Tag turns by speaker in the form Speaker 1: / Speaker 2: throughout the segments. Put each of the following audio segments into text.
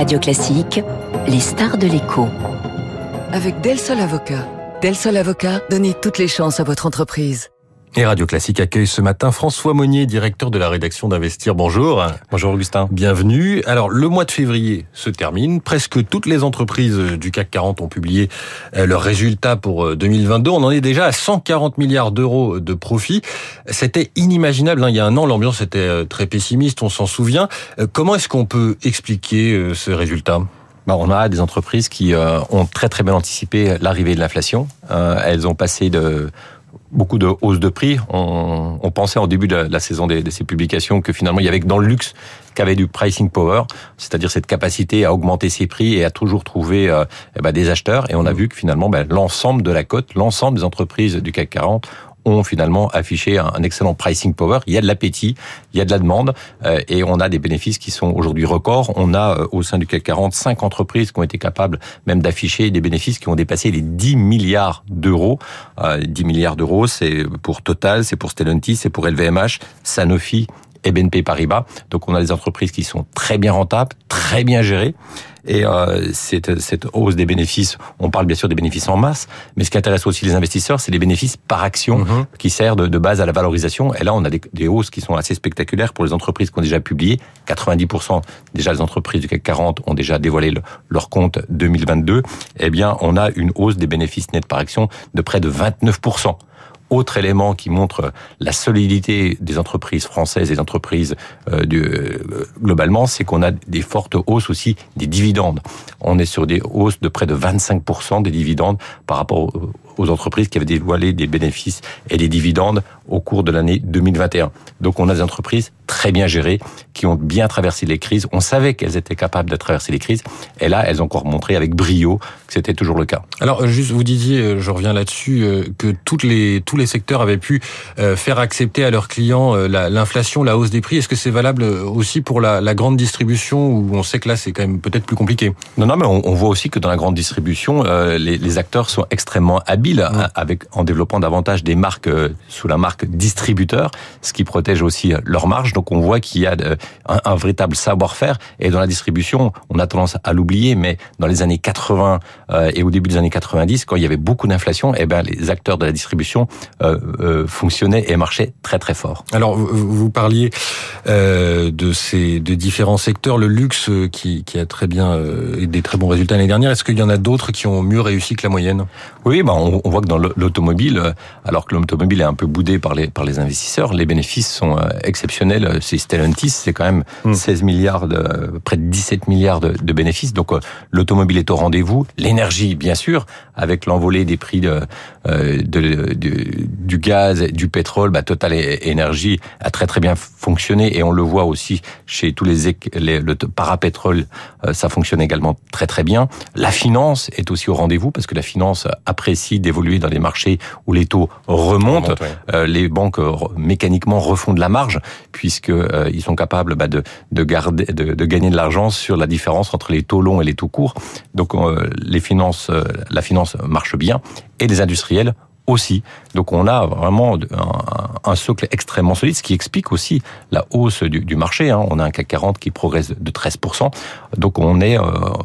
Speaker 1: Radio Classique, les stars de l'écho.
Speaker 2: Avec Del Sol Avocat. Del Sol Avocat, donnez toutes les chances à votre entreprise.
Speaker 3: Et Radio Classique accueille ce matin François Monnier, directeur de la rédaction d'Investir. Bonjour.
Speaker 4: Bonjour Augustin.
Speaker 3: Bienvenue. Alors, le mois de février se termine. Presque toutes les entreprises du CAC 40 ont publié euh, leurs résultats pour 2022. Euh, On en est déjà à 140 milliards d'euros de profit. C'était inimaginable. Hein. Il y a un an, l'ambiance était euh, très pessimiste, on s'en souvient. Comment est-ce qu'on peut expliquer ce résultat?
Speaker 4: Bah, on a des entreprises qui ont très très bien anticipé l'arrivée de l'inflation. elles ont passé de beaucoup de hausses de prix. On, on, pensait en début de la, saison de, de, ces publications que finalement il y avait que dans le luxe qu'avait du pricing power, c'est-à-dire cette capacité à augmenter ses prix et à toujours trouver euh, eh ben, des acheteurs. Et on a vu que finalement ben, l'ensemble de la cote, l'ensemble des entreprises du CAC 40 ont finalement affiché un excellent pricing power. Il y a de l'appétit, il y a de la demande euh, et on a des bénéfices qui sont aujourd'hui records. On a euh, au sein du CAC 40 cinq entreprises qui ont été capables même d'afficher des bénéfices qui ont dépassé les 10 milliards d'euros. Euh, 10 milliards d'euros, c'est pour Total, c'est pour Stellantis, c'est pour LVMH, Sanofi et BNP Paribas. Donc on a des entreprises qui sont très bien rentables, très bien gérées. Et euh, cette, cette, hausse des bénéfices, on parle bien sûr des bénéfices en masse, mais ce qui intéresse aussi les investisseurs, c'est les bénéfices par action mmh. qui servent de, de, base à la valorisation. Et là, on a des, des, hausses qui sont assez spectaculaires pour les entreprises qui ont déjà publié. 90% déjà les entreprises du CAC 40 ont déjà dévoilé le, leur compte 2022. Eh bien, on a une hausse des bénéfices nets par action de près de 29% autre élément qui montre la solidité des entreprises françaises et des entreprises euh, du, euh, globalement, c'est qu'on a des fortes hausses aussi des dividendes. On est sur des hausses de près de 25% des dividendes par rapport aux entreprises qui avaient dévoilé des bénéfices et des dividendes au cours de l'année 2021. Donc on a des entreprises très bien gérées, qui ont bien traversé les crises. On savait qu'elles étaient capables de traverser les crises. Et là, elles ont encore montré avec brio que c'était toujours le cas.
Speaker 3: Alors, juste, vous disiez, je reviens là-dessus, que toutes les, tous les secteurs avaient pu faire accepter à leurs clients l'inflation, la hausse des prix. Est-ce que c'est valable aussi pour la, la, grande distribution où on sait que là, c'est quand même peut-être plus compliqué?
Speaker 4: Non, non, mais on, on, voit aussi que dans la grande distribution, euh, les, les, acteurs sont extrêmement habiles avec, en développant davantage des marques euh, sous la marque distributeur, ce qui protège aussi leur marge. Donc, on voit qu'il y a un, un véritable savoir-faire. Et dans la distribution, on a tendance à l'oublier, mais dans les années 80 euh, et au début des années 90, quand il y avait beaucoup d'inflation, eh ben les acteurs de la distribution euh, euh, fonctionnaient et marchaient très très fort.
Speaker 3: Alors vous, vous parliez euh, de ces de différents secteurs, le luxe qui, qui a très bien euh, des très bons résultats l'année dernière. Est-ce qu'il y en a d'autres qui ont mieux réussi que la moyenne?
Speaker 4: Oui, ben on, on voit que dans l'automobile, alors que l'automobile est un peu boudé par les par les investisseurs, les bénéfices sont exceptionnels. C'est Stellantis, c'est quand même mmh. 16 milliards, de, près de 17 milliards de, de bénéfices. Donc l'automobile est au rendez-vous. L'énergie, bien sûr, avec l'envolée des prix de, du gaz, du pétrole, bah, Total Énergie a très très bien fonctionné et on le voit aussi chez tous les, les le parapétrole, ça fonctionne également très très bien. La finance est aussi au rendez-vous parce que la finance apprécie d'évoluer dans des marchés où les taux remontent. Remonte. Les banques mécaniquement refont de la marge puisque ils sont capables bah, de, de garder, de, gagner de l'argent sur la différence entre les taux longs et les taux courts. Donc les finances, la finance marche bien et les industriels aussi. Donc on a vraiment un, un, socle extrêmement solide, ce qui explique aussi la hausse du, du marché. Hein. On a un CAC 40 qui progresse de 13%. Donc on est euh,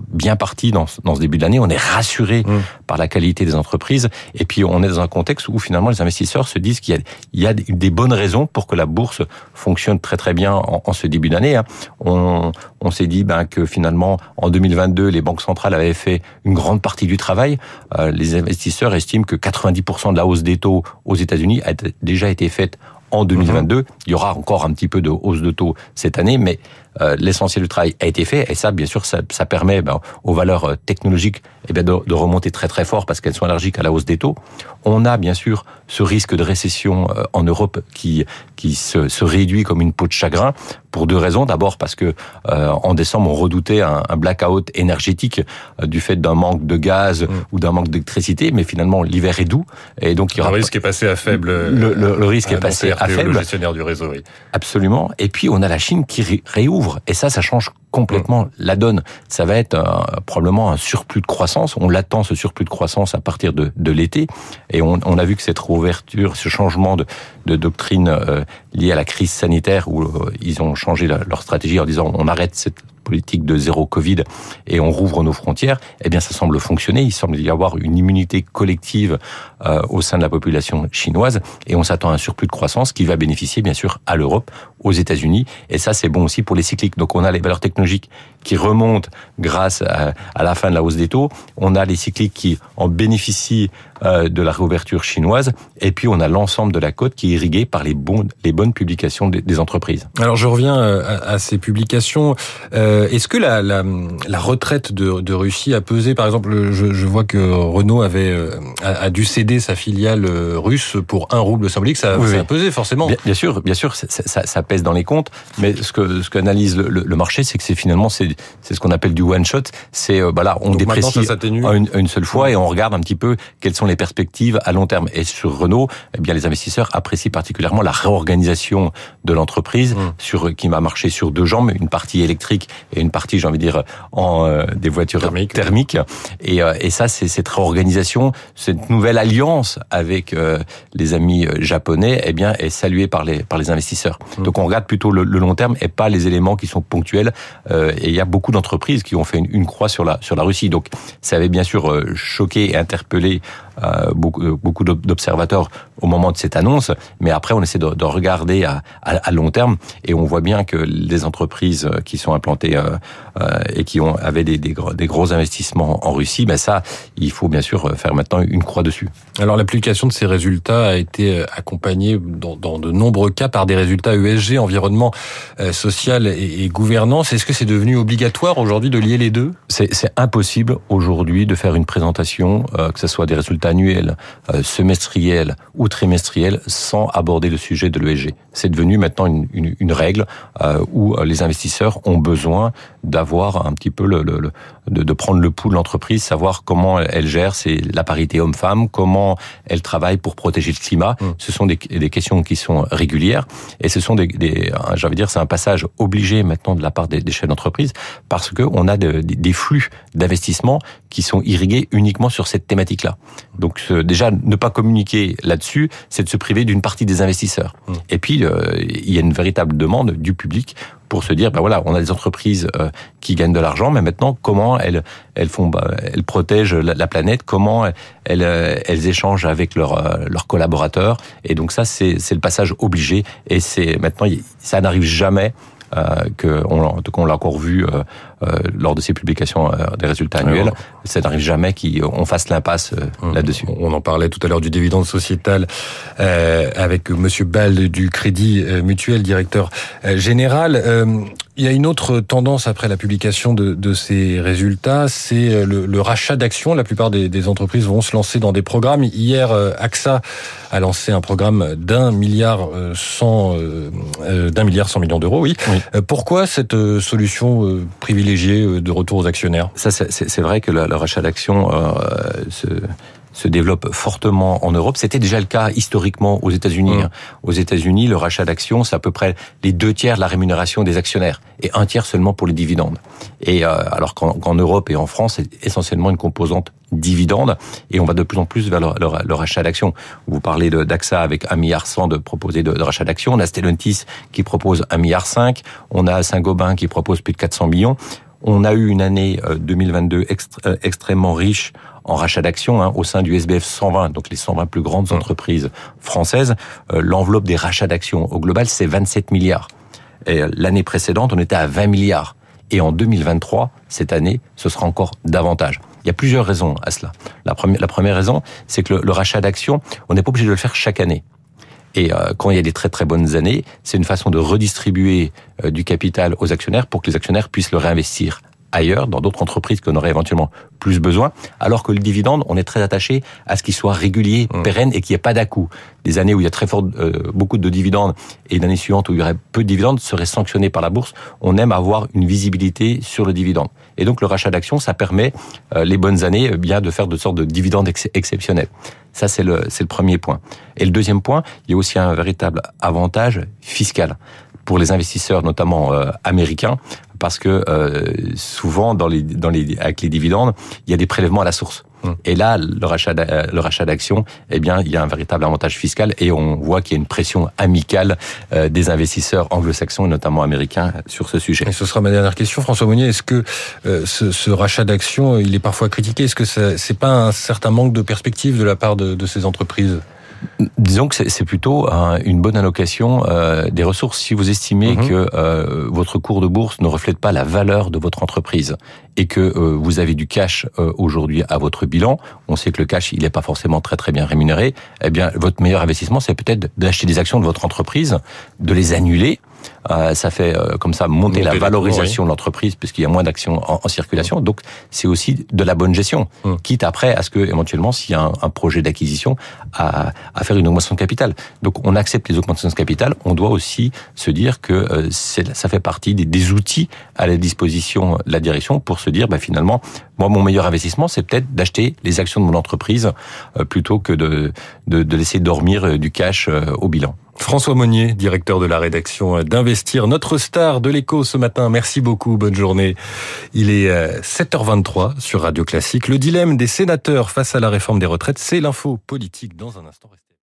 Speaker 4: bien parti dans, dans, ce début d'année. On est rassuré mmh. par la qualité des entreprises. Et puis on est dans un contexte où finalement les investisseurs se disent qu'il y, y, a des bonnes raisons pour que la bourse fonctionne très très bien en, en ce début d'année. Hein. On, on s'est dit ben, que finalement en 2022 les banques centrales avaient fait une grande partie du travail. Euh, les investisseurs estiment que 90% de la hausse des taux aux États-Unis a déjà été faite en 2022. Mmh. Il y aura encore un petit peu de hausse de taux cette année, mais euh, l'essentiel du travail a été fait. Et ça, bien sûr, ça, ça permet ben, aux valeurs technologiques eh bien, de, de, remonter très très fort parce qu'elles sont allergiques à la hausse des taux. On a bien sûr ce risque de récession euh, en Europe qui, qui se, se, réduit comme une peau de chagrin pour deux raisons. D'abord parce que euh, en décembre, on redoutait un, un blackout énergétique euh, du fait d'un manque de gaz mmh. ou d'un manque d'électricité, mais finalement l'hiver est doux
Speaker 3: et donc il y aura... le risque est passé à faible.
Speaker 4: Le, le, le risque est passé à faible.
Speaker 3: Le gestionnaire du réseau, oui.
Speaker 4: Absolument. Et puis on a la Chine qui réouvre et ça, ça change complètement mmh. la donne. Ça va être un, probablement un surplus de croissance. On l'attend ce surplus de croissance à partir de, de l'été, et on, on, a vu que cette réouverture, ce changement de, de doctrine euh, lié à la crise sanitaire, où euh, ils ont changé la, leur stratégie en disant on arrête cette politique de zéro Covid et on rouvre nos frontières, eh bien ça semble fonctionner. Il semble y avoir une immunité collective euh, au sein de la population chinoise et on s'attend à un surplus de croissance qui va bénéficier bien sûr à l'Europe, aux États-Unis et ça c'est bon aussi pour les cycliques. Donc on a les valeurs technologiques qui remontent grâce à, la fin de la hausse des taux, on a les cycliques qui en bénéficient de la réouverture chinoise et puis on a l'ensemble de la côte qui est irriguée par les, les bonnes publications des, entreprises.
Speaker 3: Alors je reviens euh, à, ces publications. Euh, Est-ce que la, la, la retraite de, de, Russie a pesé? Par exemple, je, je vois que Renault avait euh, a, a, dû céder sa filiale euh, russe pour un rouble symbolique. Ça, oui, ça a pesé forcément.
Speaker 4: Bien, bien sûr, bien sûr, ça, ça, ça, pèse dans les comptes. Mais ce que ce qu'analyse le, le, marché, c'est que c'est finalement c'est c'est ce qu'on appelle du one shot. C'est euh, bah là, on Donc déprécie une, une, seule fois et on regarde un petit peu quelles sont les perspectives à long terme. Et sur Renault, eh bien les investisseurs apprécient particulièrement la réorganisation de l'entreprise mmh. sur qui va marcher sur deux jambes, une partie électrique et une partie, j'ai envie de dire, en euh, des voitures
Speaker 3: thermiques.
Speaker 4: thermiques. Et, euh, et ça, c'est cette réorganisation, cette nouvelle alliance avec euh, les amis japonais, eh bien, est saluée par les par les investisseurs. Mmh. Donc on regarde plutôt le, le, long terme et pas les éléments qui sont ponctuels. et il y a beaucoup d'entreprises qui ont fait une, une, croix sur la sur la Russie. Donc ça avait bien sûr choqué et interpellé euh, beaucoup, euh, beaucoup d'observateurs au moment de cette annonce, mais après on essaie de, de regarder à, à, à, long terme et on voit bien que les entreprises qui sont implantées euh, euh, et qui ont avaient des, des, gros, des, gros investissements en Russie, ben ça, il faut bien sûr faire maintenant une croix dessus.
Speaker 3: Alors l'application de ces résultats a été accompagnée dans, dans, de nombreux cas par des résultats ESG, environnement social et, et gouvernance. Est-ce que c'est devenu obligatoire aujourd'hui de lier les deux?
Speaker 4: C'est impossible aujourd'hui de faire une présentation, que ce soit des résultats annuel, euh, semestriel ou trimestriel sans aborder le sujet de l'ESG. C'est devenu maintenant une, une, une règle euh, où les investisseurs ont besoin d'avoir un petit peu le, le, le de, de, prendre le pouls de l'entreprise, savoir comment elle gère c'est la parité homme-femme, comment elle travaille pour protéger le climat. Mmh. Ce sont des, des, questions qui sont régulières et ce sont des, des j'avais dire, c'est un passage obligé maintenant de la part des, des chefs d'entreprise parce que on a de, des flux d'investissement qui sont irrigués uniquement sur cette thématique-là. Donc euh, déjà, ne pas communiquer là-dessus, c'est de se priver d'une partie des investisseurs. Mmh. Et puis, euh, il y a une véritable demande du public pour se dire, ben voilà, on a des entreprises euh, qui gagnent de l'argent, mais maintenant, comment elles, elles font, bah, elles protègent la, la, planète, comment elles, elles échangent avec leurs, leurs collaborateurs. Et donc ça, c'est, c'est le passage obligé. Et c'est maintenant, ça n'arrive jamais euh, qu'on en tout cas on l'a encore vu euh, euh, lors de ces publications euh, des résultats annuels. Alors, ça n'arrive jamais qu'on fasse l'impasse euh,
Speaker 3: hum,
Speaker 4: là-dessus.
Speaker 3: On en parlait tout à l'heure du dividende sociétal avec Monsieur Ball du Crédit Mutuel, directeur général. Il y a une autre tendance après la publication de, de ces résultats, c'est le, le, rachat d'actions. La plupart des, des, entreprises vont se lancer dans des programmes. Hier, AXA a lancé un programme d'un milliard cent d'un milliard cent millions d'euros. Oui. oui. Pourquoi cette solution privilégiée Euh, de retour aux actionnaires?
Speaker 4: Ça, c'est vrai que le, le rachat d'actions euh, se se développe fortement en Europe. C'était déjà le cas historiquement aux États-Unis. Mmh. Aux États-Unis, le rachat d'actions, c'est à peu près les deux tiers de la rémunération des actionnaires et un tiers seulement pour les dividendes. Et euh, alors qu'en qu Europe et en France, c'est essentiellement une composante dividende et on va de plus en plus vers le, le, le rachat d'actions. Vous parlez d'AXA avec 1,1 milliard de proposer de, de rachat d'actions. On a Stellantis qui propose 1,5 milliard. On a Saint-Gobain qui propose plus de 400 millions. On a eu une année 2022 extré extrêmement riche en rachat d'actions hein, au sein du SBF 120, donc les 120 plus grandes mmh. entreprises françaises. Euh, L'enveloppe des rachats d'actions au global, c'est 27 milliards. Et l'année précédente, on était à 20 milliards. Et en 2023, cette année, ce sera encore davantage. Il y a plusieurs raisons à cela. La première, la première raison, c'est que le, le rachat d'actions, on n'est pas obligé de le faire chaque année. Et euh, quand il y a des très très bonnes années, c'est une façon de redistribuer euh, du capital aux actionnaires pour que les actionnaires puissent le réinvestir ailleurs, dans d'autres entreprises qu'on aurait éventuellement plus besoin, alors que le dividende, on est très attaché à ce qu'il soit régulier, mmh. pérenne et qu'il n'y ait pas d'à-coup. Des années où il y a très fort, euh, beaucoup de dividendes et l'année suivante où il y aurait peu de dividendes seraient sanctionnés par la bourse. On aime avoir une visibilité sur le dividende. Et donc le rachat d'actions, ça permet euh, les bonnes années euh, bien de faire de sortes de dividendes ex exceptionnels. Ça, c'est le, c'est le premier point. Et le deuxième point, il y a aussi un véritable avantage fiscal pour les investisseurs, notamment euh, américains, parce que euh, souvent dans les, dans les, avec les dividendes, il y a des prélèvements à la source. Hum. Et là, le rachat, le rachat d'actions, eh bien, il y a un véritable avantage fiscal et on voit qu'il y a une pression amicale des investisseurs anglo-saxons et notamment américains sur ce sujet.
Speaker 3: Et ce sera ma dernière question, François Monnier. Est-ce que ce, ce, rachat d'actions, il est parfois critiqué? Est-ce que c'est pas un certain manque de perspective de la part de, de ces entreprises?
Speaker 4: Disons que c'est plutôt une bonne allocation euh, des ressources. Si vous estimez mhm. que euh, votre cours de bourse ne reflète pas la valeur de votre entreprise et que euh, vous avez du cash aujourd'hui à votre bilan, on sait que le cash il n'est pas forcément très très bien rémunéré. Eh bien, votre meilleur investissement c'est peut-être d'acheter des actions de votre entreprise, de les annuler ça fait euh, comme ça monter, la valorisation de l'entreprise puisqu'il y a moins d'actions en, circulation. Donc c'est aussi de la bonne gestion, hum. quitte après à ce que éventuellement s'il y a un, projet d'acquisition à, à, faire une augmentation de capital. Donc on accepte les augmentations de capital. On doit aussi se dire que euh, ça fait partie des, des, outils à la disposition de la direction pour se dire bah, finalement moi mon meilleur investissement c'est peut-être d'acheter les actions de mon entreprise plutôt que de, de, de laisser dormir du cash au bilan.
Speaker 3: François Monnier, directeur de la rédaction d'Investir, notre star de l'écho ce matin. Merci beaucoup, bonne journée. Il est 7h23 euh, sur Radio Classique. Le dilemme des sénateurs face à la réforme des retraites, c'est l'info politique dans un instant.